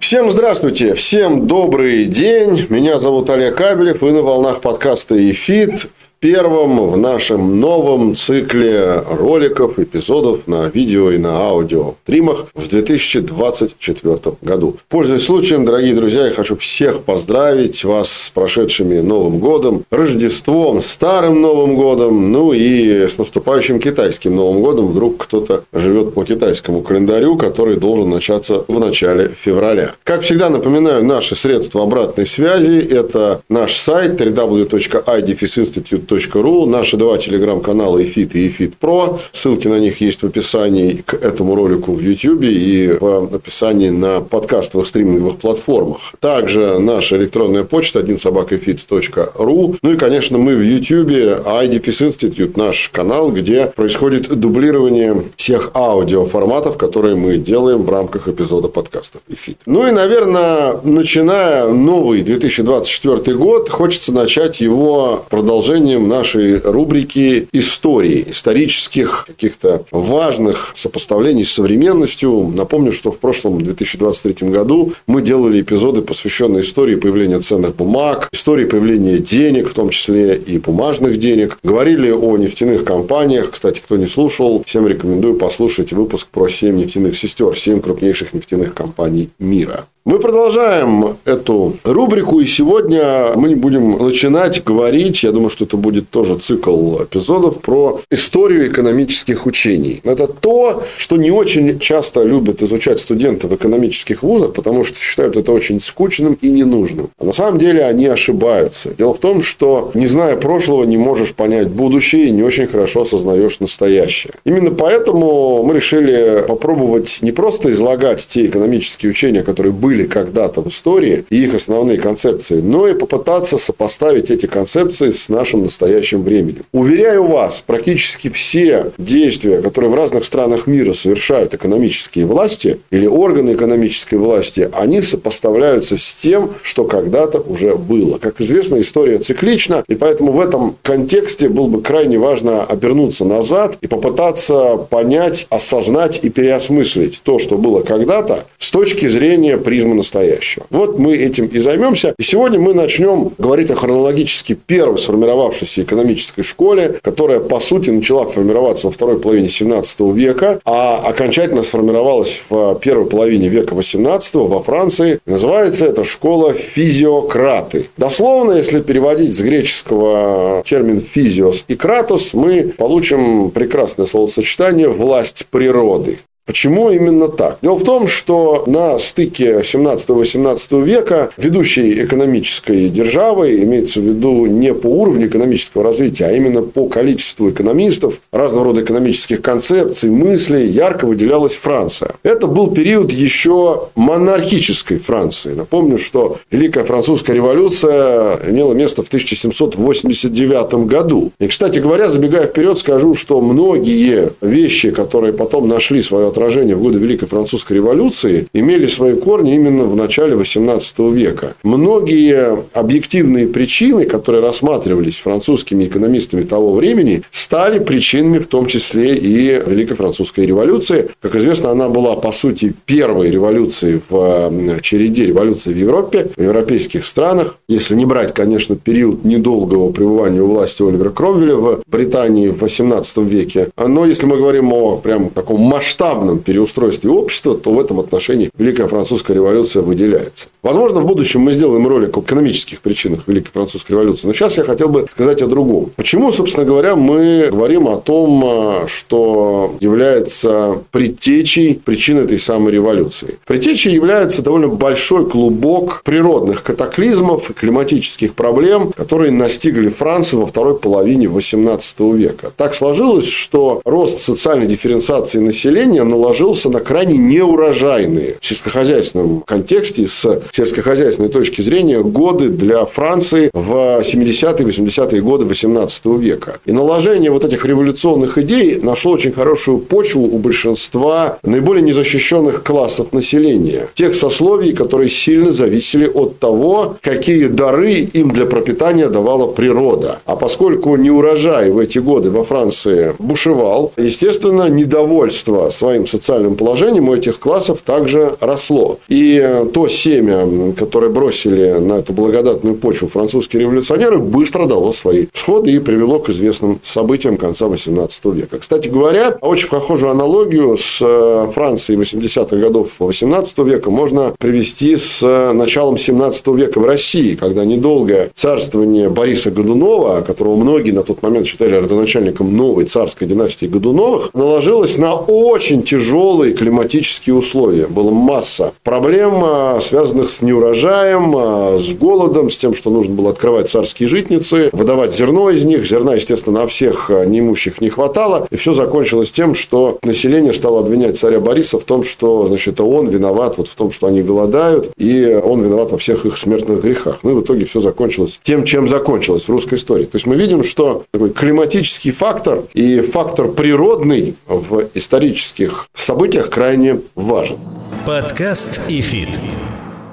Всем здравствуйте, всем добрый день. Меня зовут Олег Кабелев. Вы на волнах подкаста «Ефит» первом в нашем новом цикле роликов, эпизодов на видео и на аудио стримах в 2024 году. Пользуясь случаем, дорогие друзья, я хочу всех поздравить вас с прошедшими Новым годом, Рождеством, Старым Новым годом, ну и с наступающим китайским Новым годом. Вдруг кто-то живет по китайскому календарю, который должен начаться в начале февраля. Как всегда, напоминаю, наши средства обратной связи – это наш сайт www.idfisinstitute ру, наши два телеграм-канала EFIT и EFIT Pro. Ссылки на них есть в описании к этому ролику в YouTube и в описании на подкастовых стриминговых платформах. Также наша электронная почта 1 собакафит.ру. Ну и, конечно, мы в YouTube, IDPS Institute, наш канал, где происходит дублирование всех аудиоформатов, которые мы делаем в рамках эпизода подкаста EFIT. Ну и, наверное, начиная новый 2024 год, хочется начать его продолжением продолжением нашей рубрики истории, исторических каких-то важных сопоставлений с современностью. Напомню, что в прошлом 2023 году мы делали эпизоды, посвященные истории появления ценных бумаг, истории появления денег, в том числе и бумажных денег. Говорили о нефтяных компаниях. Кстати, кто не слушал, всем рекомендую послушать выпуск про 7 нефтяных сестер, 7 крупнейших нефтяных компаний мира. Мы продолжаем эту рубрику, и сегодня мы будем начинать говорить, я думаю, что это будет тоже цикл эпизодов, про историю экономических учений. Это то, что не очень часто любят изучать студенты в экономических вузах, потому что считают это очень скучным и ненужным. А на самом деле они ошибаются. Дело в том, что не зная прошлого, не можешь понять будущее и не очень хорошо осознаешь настоящее. Именно поэтому мы решили попробовать не просто излагать те экономические учения, которые были были когда-то в истории и их основные концепции, но и попытаться сопоставить эти концепции с нашим настоящим временем. Уверяю вас, практически все действия, которые в разных странах мира совершают экономические власти или органы экономической власти, они сопоставляются с тем, что когда-то уже было. Как известно, история циклична, и поэтому в этом контексте было бы крайне важно обернуться назад и попытаться понять, осознать и переосмыслить то, что было когда-то с точки зрения призмы социализма настоящего. Вот мы этим и займемся. И сегодня мы начнем говорить о хронологически первой сформировавшейся экономической школе, которая, по сути, начала формироваться во второй половине 17 века, а окончательно сформировалась в первой половине века 18 во Франции. Называется эта школа физиократы. Дословно, если переводить с греческого термин физиос и кратос, мы получим прекрасное словосочетание «власть природы». Почему именно так? Дело в том, что на стыке 17-18 века ведущей экономической державой, имеется в виду не по уровню экономического развития, а именно по количеству экономистов, разного рода экономических концепций, мыслей, ярко выделялась Франция. Это был период еще монархической Франции. Напомню, что Великая Французская революция имела место в 1789 году. И, кстати говоря, забегая вперед, скажу, что многие вещи, которые потом нашли свое отражение в годы Великой Французской революции, имели свои корни именно в начале XVIII века. Многие объективные причины, которые рассматривались французскими экономистами того времени, стали причинами в том числе и Великой Французской революции. Как известно, она была, по сути, первой революцией в череде революций в Европе, в европейских странах. Если не брать, конечно, период недолгого пребывания у власти Оливера Кромвеля в Британии в XVIII веке. Но если мы говорим о прям таком масштабном главном переустройстве общества, то в этом отношении Великая Французская революция выделяется. Возможно, в будущем мы сделаем ролик о экономических причинах Великой Французской революции. Но сейчас я хотел бы сказать о другом. Почему, собственно говоря, мы говорим о том, а, что является предтечей причин этой самой революции? Предтечей является довольно большой клубок природных катаклизмов и климатических проблем, которые настигли Францию во второй половине XVIII века. Так сложилось, что рост социальной дифференциации населения на ложился на крайне неурожайные в сельскохозяйственном контексте с сельскохозяйственной точки зрения годы для Франции в 70-е 80-е годы 18 века. И наложение вот этих революционных идей нашло очень хорошую почву у большинства наиболее незащищенных классов населения. Тех сословий, которые сильно зависели от того, какие дары им для пропитания давала природа. А поскольку неурожай в эти годы во Франции бушевал, естественно, недовольство своим социальным положением у этих классов также росло. И то семя, которое бросили на эту благодатную почву французские революционеры, быстро дало свои всходы и привело к известным событиям конца XVIII века. Кстати говоря, очень похожую аналогию с э, Францией 80-х годов XVIII века можно привести с началом XVII века в России, когда недолгое царствование Бориса Годунова, которого многие на тот момент считали родоначальником новой царской династии Годуновых, наложилось на очень тяжелые климатические условия. Была масса проблем, а, связанных с неурожаем, а, с голодом, с тем, что нужно было открывать царские житницы, выдавать зерно из них. Зерна, естественно, на всех а, неимущих не хватало. И все закончилось тем, что население стало обвинять царя Бориса в том, что значит, он виноват вот в том, что они голодают, и он виноват во всех их смертных грехах. Ну и в итоге все закончилось тем, чем закончилось в русской истории. То есть мы видим, что такой климатический фактор и фактор природный в исторических событиях крайне важен. Подкаст и фит.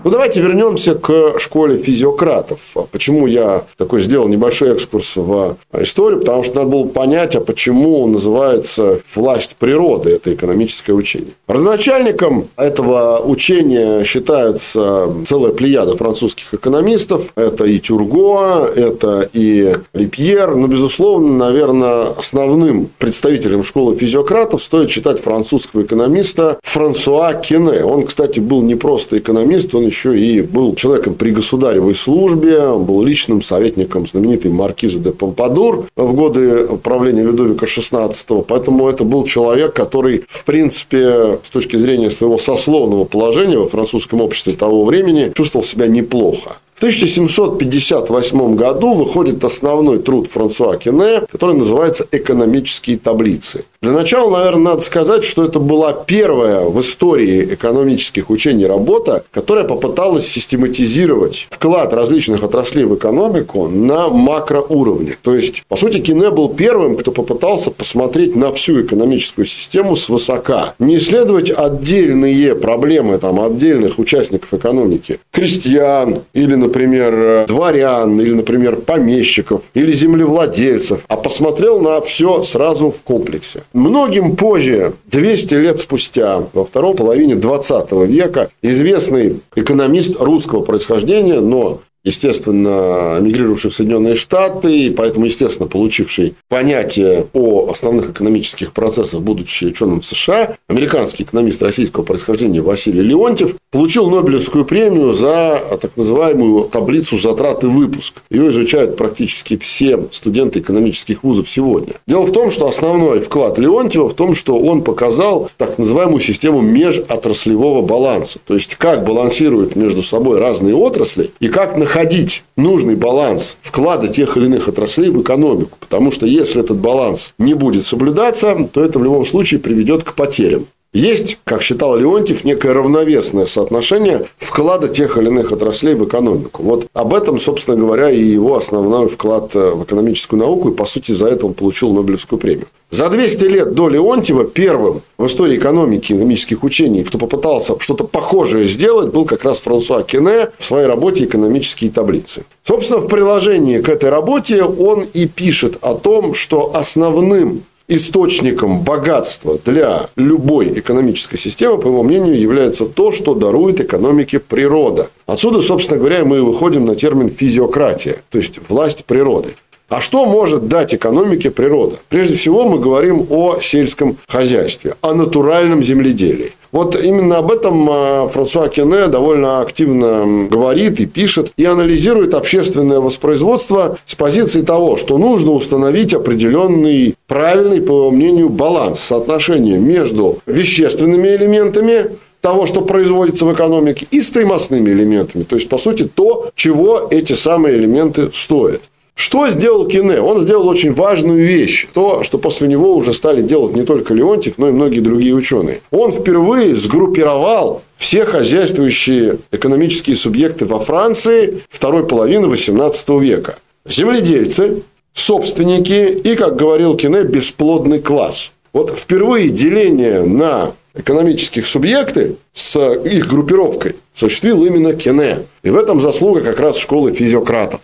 Ну, давайте вернемся к школе физиократов. Почему я такой сделал небольшой экскурс в историю? Потому что надо было понять, а почему называется власть природы, это экономическое учение. Родоначальником этого учения считается целая плеяда французских экономистов. Это и Тюрго, это и Липьер. Но, безусловно, наверное, основным представителем школы физиократов стоит считать французского экономиста Франсуа Кене. Он, кстати, был не просто экономист, он еще и был человеком при государевой службе, он был личным советником знаменитой маркизы де Помпадур в годы правления Людовика XVI. Поэтому это был человек, который, в принципе, с точки зрения своего сословного положения во французском обществе того времени, чувствовал себя неплохо. В 1758 году выходит основной труд Франсуа Кене, который называется «Экономические таблицы». Для начала, наверное, надо сказать, что это была первая в истории экономических учений работа, которая попыталась систематизировать вклад различных отраслей в экономику на макроуровне. То есть, по сути, Кине был первым, кто попытался посмотреть на всю экономическую систему свысока. Не исследовать отдельные проблемы там, отдельных участников экономики, крестьян или, например, дворян, или, например, помещиков, или землевладельцев, а посмотрел на все сразу в комплексе. Многим позже, 200 лет спустя, во второй половине 20 века, известный экономист русского происхождения, но естественно, эмигрировавший в Соединенные Штаты, и поэтому, естественно, получивший понятие о основных экономических процессах, будучи ученым в США, американский экономист российского происхождения Василий Леонтьев получил Нобелевскую премию за так называемую таблицу затрат и выпуск. Ее изучают практически все студенты экономических вузов сегодня. Дело в том, что основной вклад Леонтьева в том, что он показал так называемую систему межотраслевого баланса. То есть, как балансируют между собой разные отрасли и как находить находить нужный баланс вклада тех или иных отраслей в экономику. Потому что если этот баланс не будет соблюдаться, то это в любом случае приведет к потерям. Есть, как считал Леонтьев, некое равновесное соотношение вклада тех или иных отраслей в экономику. Вот об этом, собственно говоря, и его основной вклад э, в экономическую науку, и, по сути, за это он получил Нобелевскую премию. За 200 лет до Леонтьева первым в истории экономики экономических учений, кто попытался что-то похожее сделать, был как раз Франсуа Кене в своей работе «Экономические таблицы». Собственно, в приложении к этой работе он и пишет о том, что основным источником богатства для любой экономической системы, по его мнению, является то, что дарует экономике природа. Отсюда, собственно говоря, мы выходим на термин физиократия, то есть власть природы. А что может дать экономике природа? Прежде всего, мы говорим о сельском хозяйстве, о натуральном земледелии. Вот именно об этом а, Франсуа Кене довольно активно говорит и пишет, и анализирует общественное воспроизводство с позиции того, что нужно установить определенный правильный, по его мнению, баланс, соотношение между вещественными элементами, того, что производится в экономике, и стоимостными элементами. То есть, по сути, то, чего эти самые элементы стоят. Что сделал Кине? Он сделал очень важную вещь. То, что после него уже стали делать не только Леонтьев, но и многие другие ученые. Он впервые сгруппировал все хозяйствующие экономические субъекты во Франции второй половины XVIII века. Земледельцы, собственники и, как говорил Кине, бесплодный класс. Вот впервые деление на экономических субъекты с их группировкой осуществил именно Кине. И в этом заслуга как раз школы физиократов.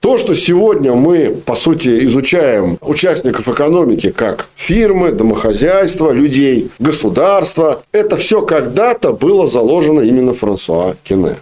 То, что сегодня мы, по сути, изучаем участников экономики как фирмы, домохозяйства, людей, государства, это все когда-то было заложено именно Франсуа Кене.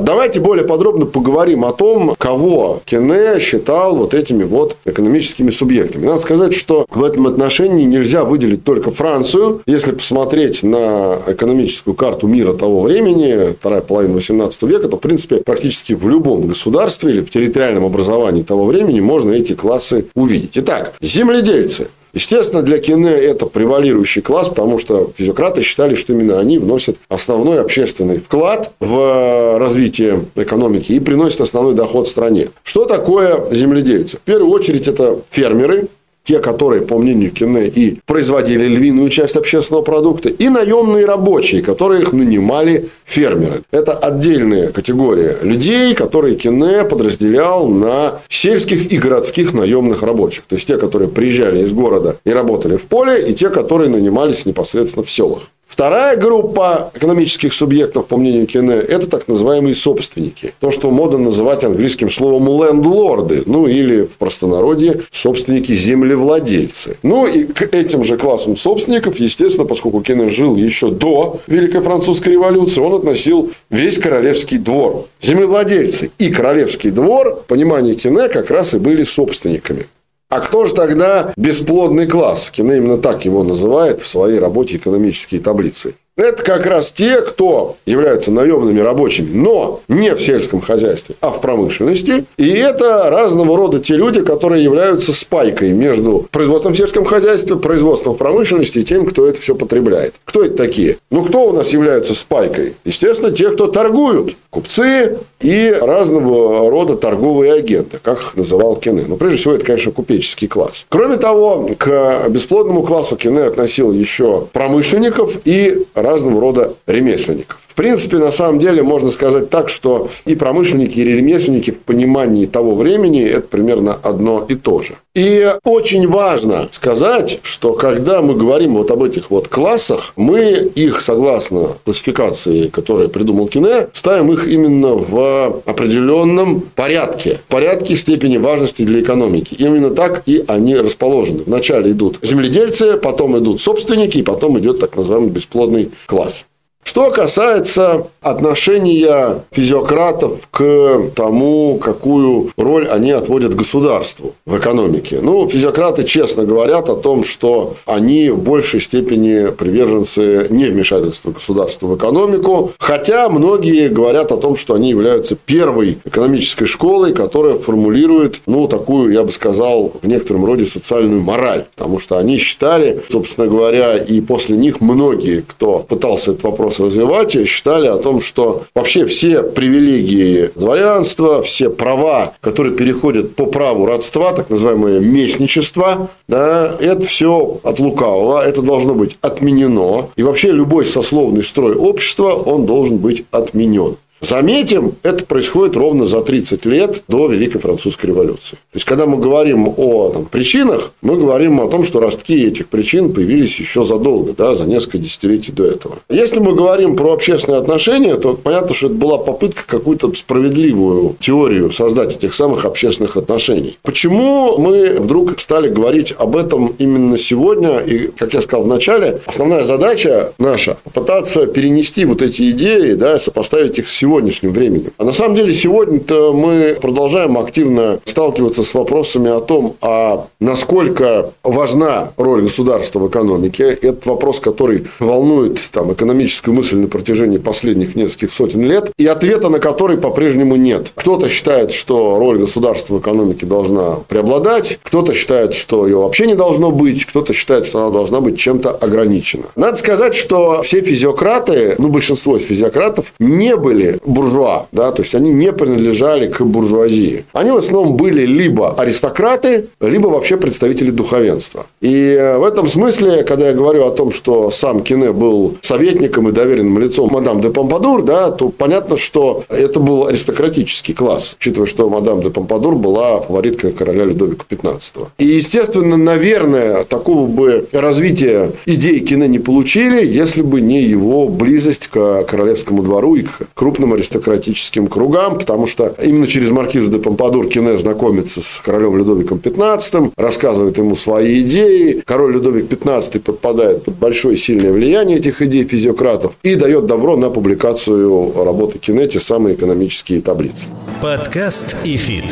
Давайте более подробно поговорим о том, кого Кене считал вот этими вот экономическими субъектами. Надо сказать, что в этом отношении нельзя выделить только Францию. Если посмотреть на экономическую карту мира того времени, вторая половина 18 века, то, в принципе, практически в любом государстве или в территориальном образовании того времени можно эти классы увидеть. Итак, земледельцы – Естественно, для Кине это превалирующий класс, потому что физиократы считали, что именно они вносят основной общественный вклад в развитие экономики и приносят основной доход стране. Что такое земледельцы? В первую очередь, это фермеры, те, которые, по мнению Кине, и производили львиную часть общественного продукта, и наемные рабочие, которые их нанимали фермеры. Это отдельная категория людей, которые Кине подразделял на сельских и городских наемных рабочих. То есть, те, которые приезжали из города и работали в поле, и те, которые нанимались непосредственно в селах. Вторая группа экономических субъектов, по мнению Кене, это так называемые собственники. То, что модно называть английским словом лендлорды, ну или в простонародье собственники-землевладельцы. Ну и к этим же классам собственников, естественно, поскольку Кене жил еще до Великой Французской революции, он относил весь королевский двор. Землевладельцы и королевский двор, понимание Кене, как раз и были собственниками. А кто же тогда бесплодный класс? Кино именно так его называет в своей работе «Экономические таблицы». Это как раз те, кто являются наемными рабочими, но не в сельском хозяйстве, а в промышленности. И это разного рода те люди, которые являются спайкой между производством в сельском хозяйстве, производством в промышленности и тем, кто это все потребляет. Кто это такие? Ну, кто у нас является спайкой? Естественно, те, кто торгуют. Купцы и разного рода торговые агенты, как их называл Кене. Но прежде всего, это, конечно, купеческий класс. Кроме того, к бесплодному классу Кене относил еще промышленников и разного рода ремесленников. В принципе, на самом деле, можно сказать так, что и промышленники, и ремесленники в понимании того времени – это примерно одно и то же. И очень важно сказать, что когда мы говорим вот об этих вот классах, мы их, согласно классификации, которую придумал Кине, ставим их именно в определенном порядке. Порядке степени важности для экономики. Именно так и они расположены. Вначале идут земледельцы, потом идут собственники, и потом идет так называемый бесплодный класс. Что касается отношения физиократов к тому, какую роль они отводят государству в экономике. Ну, физиократы честно говорят о том, что они в большей степени приверженцы не вмешательства государства в экономику, хотя многие говорят о том, что они являются первой экономической школой, которая формулирует, ну, такую, я бы сказал, в некотором роде социальную мораль, потому что они считали, собственно говоря, и после них многие, кто пытался этот вопрос вопрос развивать, считали о том, что вообще все привилегии дворянства, все права, которые переходят по праву родства, так называемое местничество, да, это все от лукавого, это должно быть отменено. И вообще любой сословный строй общества, он должен быть отменен. Заметим, это происходит ровно за 30 лет до Великой Французской революции. То есть, когда мы говорим о там, причинах, мы говорим о том, что ростки этих причин появились еще задолго, да, за несколько десятилетий до этого. Если мы говорим про общественные отношения, то понятно, что это была попытка какую-то справедливую теорию создать этих самых общественных отношений. Почему мы вдруг стали говорить об этом именно сегодня? И, как я сказал в начале, основная задача наша – попытаться перенести вот эти идеи, да, сопоставить их с сегодня сегодняшним временем. А на самом деле сегодня-то мы продолжаем активно сталкиваться с вопросами о том, а насколько важна роль государства в экономике. Это вопрос, который волнует там, экономическую мысль на протяжении последних нескольких сотен лет, и ответа на который по-прежнему нет. Кто-то считает, что роль государства в экономике должна преобладать, кто-то считает, что ее вообще не должно быть, кто-то считает, что она должна быть чем-то ограничена. Надо сказать, что все физиократы, ну, большинство из физиократов не были буржуа, да, то есть они не принадлежали к буржуазии. Они в основном были либо аристократы, либо вообще представители духовенства. И в этом смысле, когда я говорю о том, что сам Кине был советником и доверенным лицом мадам де Помпадур, да, то понятно, что это был аристократический класс, учитывая, что мадам де Помпадур была фавориткой короля Людовика XV. И, естественно, наверное, такого бы развития идей Кине не получили, если бы не его близость к королевскому двору и к крупным аристократическим кругам, потому что именно через маркизу де Помпадур Кине знакомится с королем Людовиком XV, рассказывает ему свои идеи. Король Людовик XV подпадает под большое сильное влияние этих идей физиократов и дает добро на публикацию работы Кене, те самые экономические таблицы. Подкаст и фит.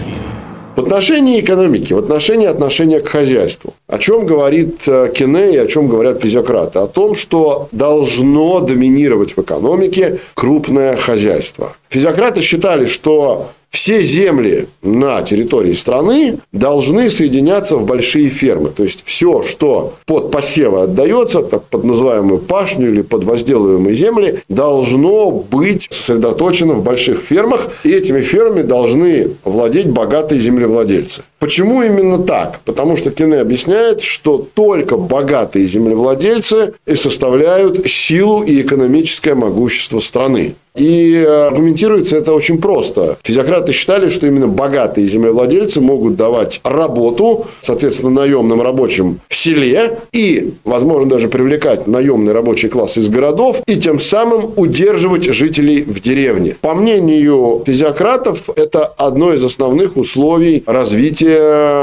В отношении экономики, в отношении отношения к хозяйству. О чем говорит э, Кене и о чем говорят физиократы? О том, что должно доминировать в экономике крупное хозяйство. Физиократы считали, что все земли на территории страны должны соединяться в большие фермы. То есть, все, что под посевы отдается, под называемую пашню или под возделываемые земли, должно быть сосредоточено в больших фермах. И этими фермами должны владеть богатые землевладельцы. Почему именно так? Потому что Кене объясняет, что только богатые землевладельцы и составляют силу и экономическое могущество страны. И аргументируется это очень просто. Физиократы считали, что именно богатые землевладельцы могут давать работу, соответственно, наемным рабочим в селе и, возможно, даже привлекать наемный рабочий класс из городов и тем самым удерживать жителей в деревне. По мнению физиократов, это одно из основных условий развития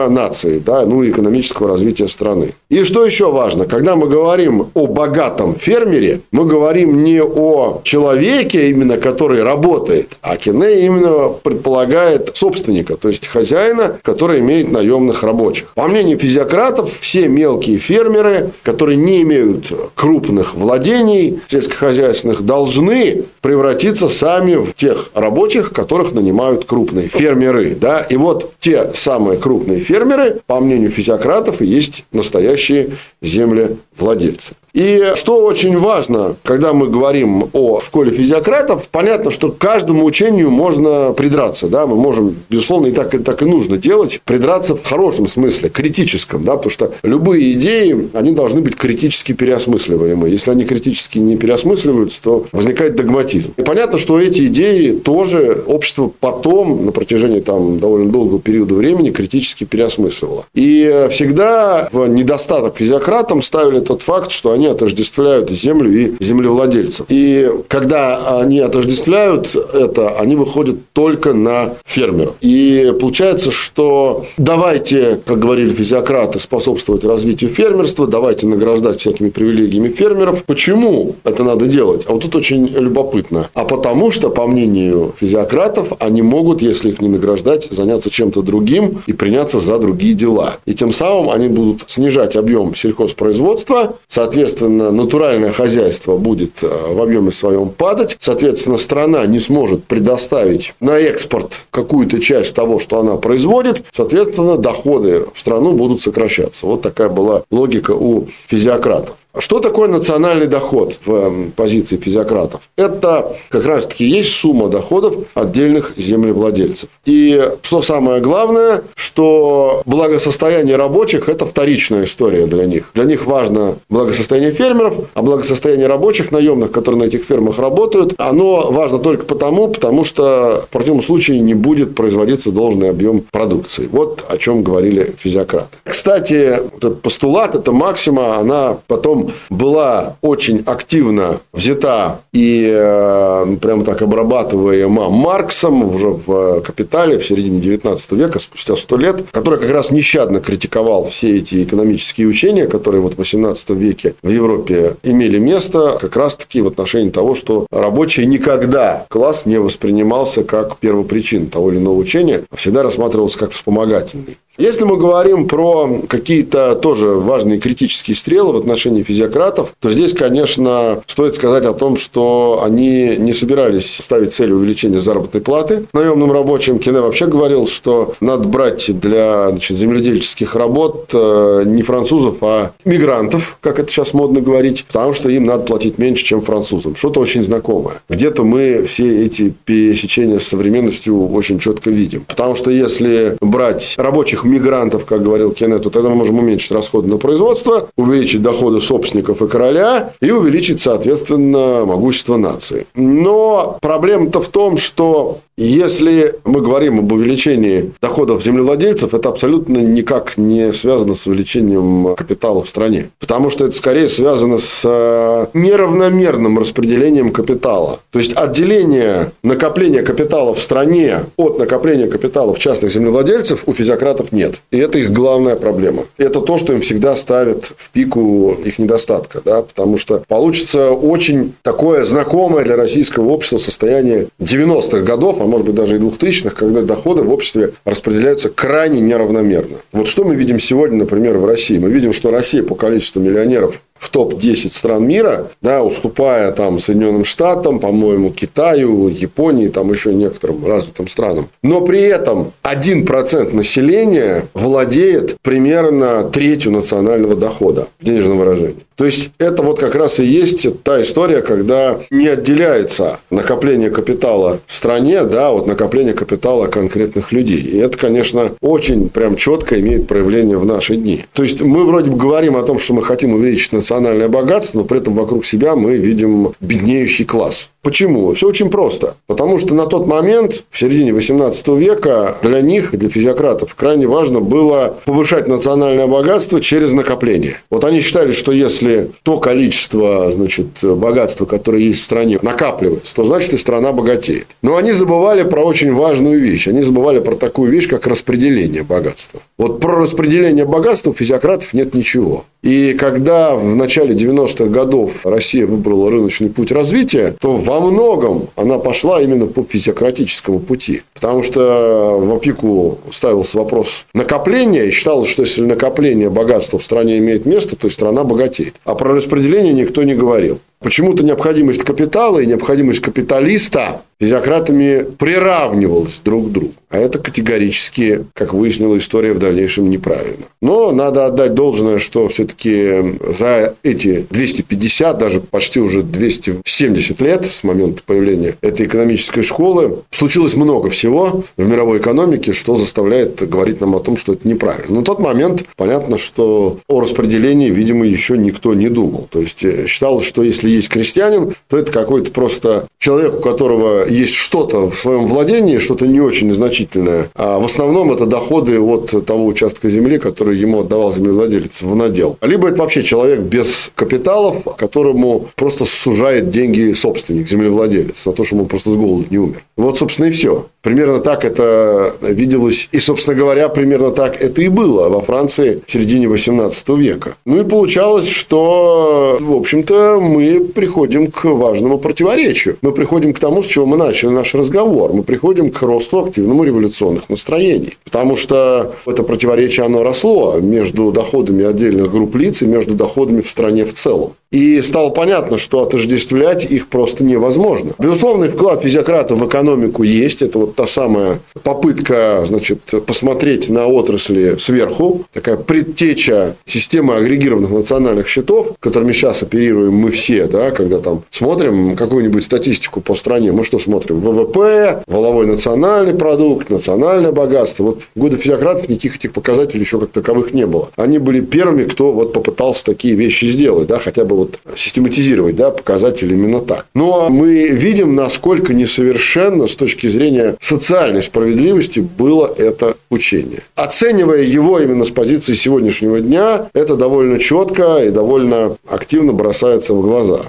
нации, да, ну экономического развития страны. И что еще важно, когда мы говорим о богатом фермере, мы говорим не о человеке, именно который работает, а кине именно предполагает собственника, то есть хозяина, который имеет наемных рабочих. По мнению физиократов, все мелкие фермеры, которые не имеют крупных владений сельскохозяйственных, должны превратиться сами в тех рабочих, которых нанимают крупные фермеры. Да? И вот те самые крупные фермеры, по мнению физиократов, и есть настоящие землевладельцы. И что очень важно, когда мы говорим о школе физиократов, понятно, что к каждому учению можно придраться. Да? Мы можем, безусловно, и так, и так и нужно делать, придраться в хорошем смысле, критическом. Да? Потому что любые идеи, они должны быть критически переосмысливаемы. Если они критически не переосмысливаются, то возникает догматизм. И понятно, что эти идеи тоже общество потом, на протяжении там, довольно долгого периода времени, критически переосмысливало. И всегда в недостаток физиократам ставили тот факт, что они отождествляют землю и землевладельцев. И когда они отождествляют это, они выходят только на фермеров. И получается, что давайте, как говорили физиократы, способствовать развитию фермерства, давайте награждать всякими привилегиями фермеров. Почему это надо делать? А вот тут очень любопытно. А потому что, по мнению физиократов, они могут, если их не награждать, заняться чем-то другим и приняться за другие дела. И тем самым они будут снижать объем сельхозпроизводства, соответственно, натуральное хозяйство будет э, в объеме своем падать, соответственно, страна не сможет предоставить на экспорт какую-то часть того, что она производит, соответственно, доходы в страну будут сокращаться. Вот такая была логика у физиократов. Что такое национальный доход в эм, позиции физиократов? Это как раз-таки есть сумма доходов отдельных землевладельцев. И что самое главное, что благосостояние рабочих – это вторичная история для них. Для них важно благосостояние фермеров, а благосостояние рабочих, наемных, которые на этих фермах работают, оно важно только потому, потому что в противном случае не будет производиться должный объем продукции. Вот о чем говорили физиократы. Кстати, постулат, эта максима, она потом была очень активно взята и э, прямо так обрабатываема Марксом уже в «Капитале» в середине 19 века, спустя 100 лет, который как раз нещадно критиковал все эти экономические учения, которые вот в 18 веке в Европе имели место, как раз-таки в отношении того, что рабочий никогда класс не воспринимался как первопричин того или иного учения, а всегда рассматривался как вспомогательный. Если мы говорим про какие-то тоже важные критические стрелы в отношении физиократов, то здесь, конечно, стоит сказать о том, что они не собирались ставить цель увеличения заработной платы наемным рабочим. Кене вообще говорил, что надо брать для значит, земледельческих работ э, не французов, а мигрантов, как это сейчас модно говорить, потому что им надо платить меньше, чем французам. Что-то очень знакомое. Где-то мы все эти пересечения с современностью очень четко видим. Потому что если брать рабочих мигрантов, как говорил Кеннет, то тогда мы можем уменьшить расходы на производство, увеличить доходы собственников и короля и увеличить, соответственно, могущество нации. Но проблема-то в том, что если мы говорим об увеличении доходов землевладельцев, это абсолютно никак не связано с увеличением капитала в стране. Потому что это скорее связано с э, неравномерным распределением капитала. То есть отделение накопления капитала в стране от накопления капитала в частных землевладельцев у физиократов нет. И это их главная проблема. И это то, что им всегда ставит в пику их недостатка. Да? Потому что получится очень такое знакомое для российского общества состояние 90-х годов, а может быть даже и 2000-х, когда доходы в обществе распределяются крайне неравномерно. Вот что мы видим сегодня, например, в России? Мы видим, что Россия по количеству миллионеров в топ-10 стран мира, да, уступая там Соединенным Штатам, по-моему, Китаю, Японии, там еще некоторым развитым странам. Но при этом 1% населения владеет примерно третью национального дохода в денежном выражении. То есть, это вот как раз и есть та история, когда не отделяется накопление капитала в стране да, от накопления капитала конкретных людей. И это, конечно, очень прям четко имеет проявление в наши дни. То есть, мы вроде бы говорим о том, что мы хотим увеличить национальное богатство, но при этом вокруг себя мы видим беднеющий класс. Почему? Все очень просто. Потому что на тот момент, в середине 18 века, для них, для физиократов, крайне важно было повышать национальное богатство через накопление. Вот они считали, что если то количество значит, богатства, которое есть в стране, накапливается, то значит и страна богатеет. Но они забывали про очень важную вещь. Они забывали про такую вещь, как распределение богатства. Вот про распределение богатства у физиократов нет ничего. И когда в начале 90-х годов Россия выбрала рыночный путь развития, то во многом она пошла именно по физиократическому пути. Потому что в опеку ставился вопрос накопления, и считалось, что если накопление богатства в стране имеет место, то и страна богатеет. А про распределение никто не говорил. Почему-то необходимость капитала и необходимость капиталиста физиократами приравнивалась друг к другу. А это категорически, как выяснила история, в дальнейшем неправильно. Но надо отдать должное, что все-таки за эти 250, даже почти уже 270 лет с момента появления этой экономической школы случилось много всего в мировой экономике, что заставляет говорить нам о том, что это неправильно. На тот момент понятно, что о распределении, видимо, еще никто не думал. То есть э, считалось, что если есть крестьянин, то это какой-то просто человек, у которого есть что-то в своем владении, что-то не очень значительное. А в основном это доходы от того участка земли, который ему отдавал землевладелец в надел. Либо это вообще человек без капиталов, которому просто сужает деньги собственник, землевладелец, на то, что он просто с голоду не умер. Вот, собственно, и все. Примерно так это виделось. И, собственно говоря, примерно так это и было во Франции в середине 18 века. Ну и получалось, что, в общем-то, мы приходим к важному противоречию. Мы приходим к тому, с чего мы начали наш разговор. Мы приходим к росту активному революционных настроений. Потому что это противоречие, оно росло между доходами отдельных групп лиц и между доходами в стране в целом. И стало понятно, что отождествлять их просто невозможно. Безусловно, вклад физиократов в экономику есть. Это вот та самая попытка значит, посмотреть на отрасли сверху. Такая предтеча системы агрегированных национальных счетов, которыми сейчас оперируем мы все. Да, когда там смотрим какую-нибудь статистику по стране. Мы что смотрим? ВВП, воловой национальный продукт, национальное богатство. Вот в годы физиократов никаких этих показателей еще как таковых не было. Они были первыми, кто вот попытался такие вещи сделать. Да, хотя бы вот систематизировать да, показатели именно так. Но мы видим, насколько несовершенно с точки зрения социальной справедливости было это учение. Оценивая его именно с позиции сегодняшнего дня, это довольно четко и довольно активно бросается в глаза.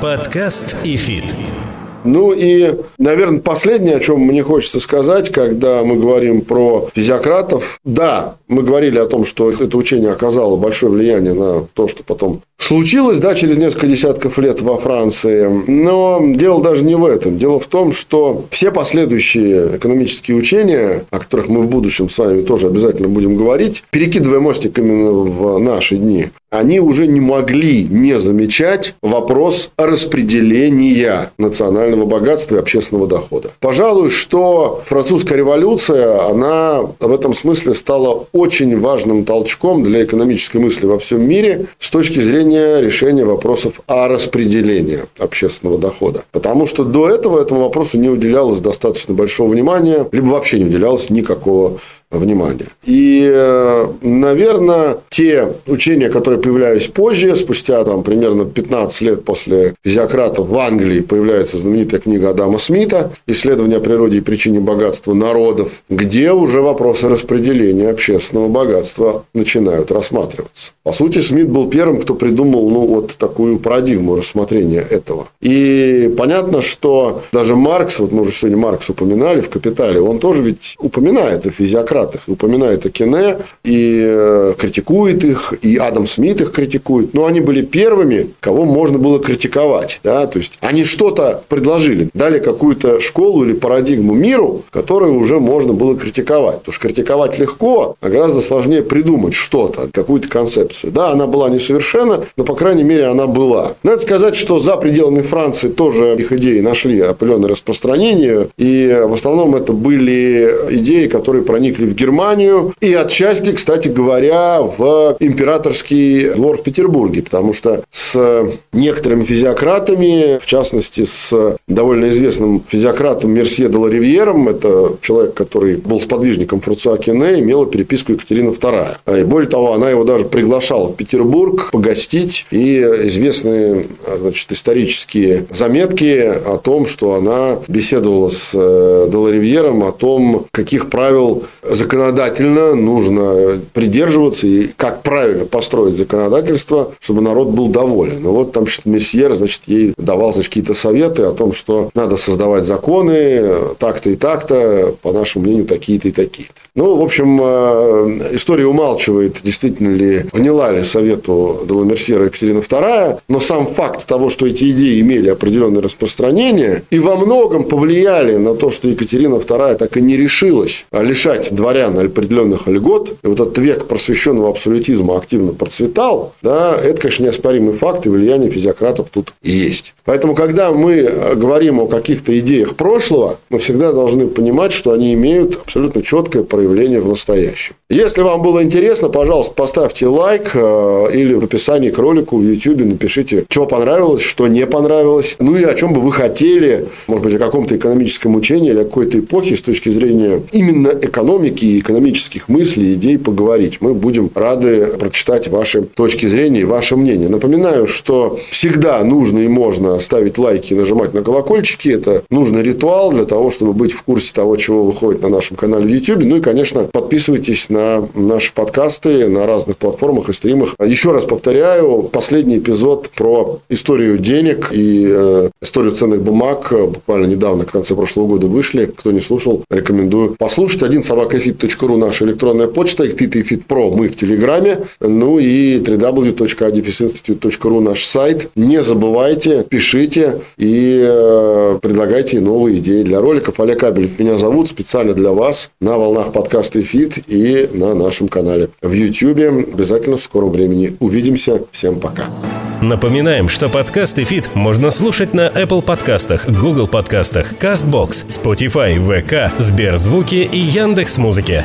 Подкаст и фит. Ну и, наверное, последнее, о чем мне хочется сказать, когда мы говорим про физиократов. Да, мы говорили о том, что это учение оказало большое влияние на то, что потом случилось, да, через несколько десятков лет во Франции. Но дело даже не в этом. Дело в том, что все последующие экономические учения, о которых мы в будущем с вами тоже обязательно будем говорить, перекидывая мостик именно в наши дни, они уже не могли не замечать вопрос распределения национального богатства и общественного дохода. Пожалуй, что французская революция, она в этом смысле стала очень важным толчком для экономической мысли во всем мире с точки зрения решения вопросов о распределении общественного дохода. Потому что до этого этому вопросу не уделялось достаточно большого внимания, либо вообще не уделялось никакого внимания. И, э, наверное, те учения, которые появлялись позже, спустя там, примерно 15 лет после физиократов в Англии появляется знаменитая книга Адама Смита «Исследование о природе и причине богатства народов», где уже вопросы распределения общественного богатства начинают рассматриваться. По сути, Смит был первым, кто придумал ну, вот такую парадигму рассмотрения этого. И понятно, что даже Маркс, вот мы уже сегодня Маркс упоминали в «Капитале», он тоже ведь упоминает о физиократах их, упоминает Акине и э, критикует их, и Адам Смит их критикует. Но они были первыми, кого можно было критиковать. Да? То есть, они что-то предложили, дали какую-то школу или парадигму миру, которую уже можно было критиковать. Потому что критиковать легко, а гораздо сложнее придумать что-то, какую-то концепцию. Да, она была несовершенна, но, по крайней мере, она была. Надо сказать, что за пределами Франции тоже их идеи нашли определенное распространение. И в основном это были идеи, которые проникли в в Германию и отчасти, кстати говоря, в императорский двор в Петербурге, потому что с некоторыми физиократами, в частности, с довольно известным физиократом Мерсье де Ривьером, это человек, который был сподвижником Франсуа Кене, имела переписку Екатерина II. И более того, она его даже приглашала в Петербург погостить, и известные значит, исторические заметки о том, что она беседовала с э, Деларивьером о том, каких правил законодательно нужно придерживаться и как правильно построить законодательство, чтобы народ был доволен. Ну, вот там что Месьер, значит, ей давал значит, какие-то советы о том, что надо создавать законы так-то и так-то, по нашему мнению, такие-то и такие-то. Ну, в общем, э, история умалчивает, действительно ли вняла ли совету Деламерсьера Екатерина II, но сам факт того, что эти идеи имели определенное распространение и во многом повлияли на то, что Екатерина II так и не решилась лишать дворян определенных льгот, и вот этот век просвещенного абсолютизма активно процветал, да, это, конечно, неоспоримый факт, и влияние физиократов тут есть. Поэтому, когда мы говорим о каких-то идеях прошлого, мы всегда должны понимать, что они имеют абсолютно четкое проявление в настоящем. Если вам было интересно, пожалуйста, поставьте лайк э, или в описании к ролику в YouTube напишите, что понравилось, что не понравилось, ну и о чем бы вы хотели, может быть, о каком-то экономическом учении или какой-то эпохе с точки зрения именно экономики, экономики, экономических мыслей, идей поговорить. Мы будем рады прочитать ваши точки зрения и ваше мнение. Напоминаю, что всегда нужно и можно ставить лайки и нажимать на колокольчики. Это нужный ритуал для того, чтобы быть в курсе того, чего выходит на нашем канале в YouTube. Ну и, конечно, подписывайтесь на наши подкасты на разных платформах и стримах. Еще раз повторяю, последний эпизод про историю денег и э, историю ценных бумаг буквально недавно, в конце прошлого года вышли. Кто не слушал, рекомендую послушать. Один собака fit.ru наша электронная почта, fit и pro мы в Телеграме, ну и www.adifisinstitute.ru наш сайт. Не забывайте, пишите и э, предлагайте новые идеи для роликов. Олег Кабелев меня зовут специально для вас на волнах подкаста Fit и на нашем канале в YouTube. Обязательно в скором времени увидимся. Всем пока. Напоминаем, что подкаст и фит можно слушать на Apple подкастах, Google подкастах, CastBox, Spotify, VK, Сберзвуки и Яндекс.Музыке.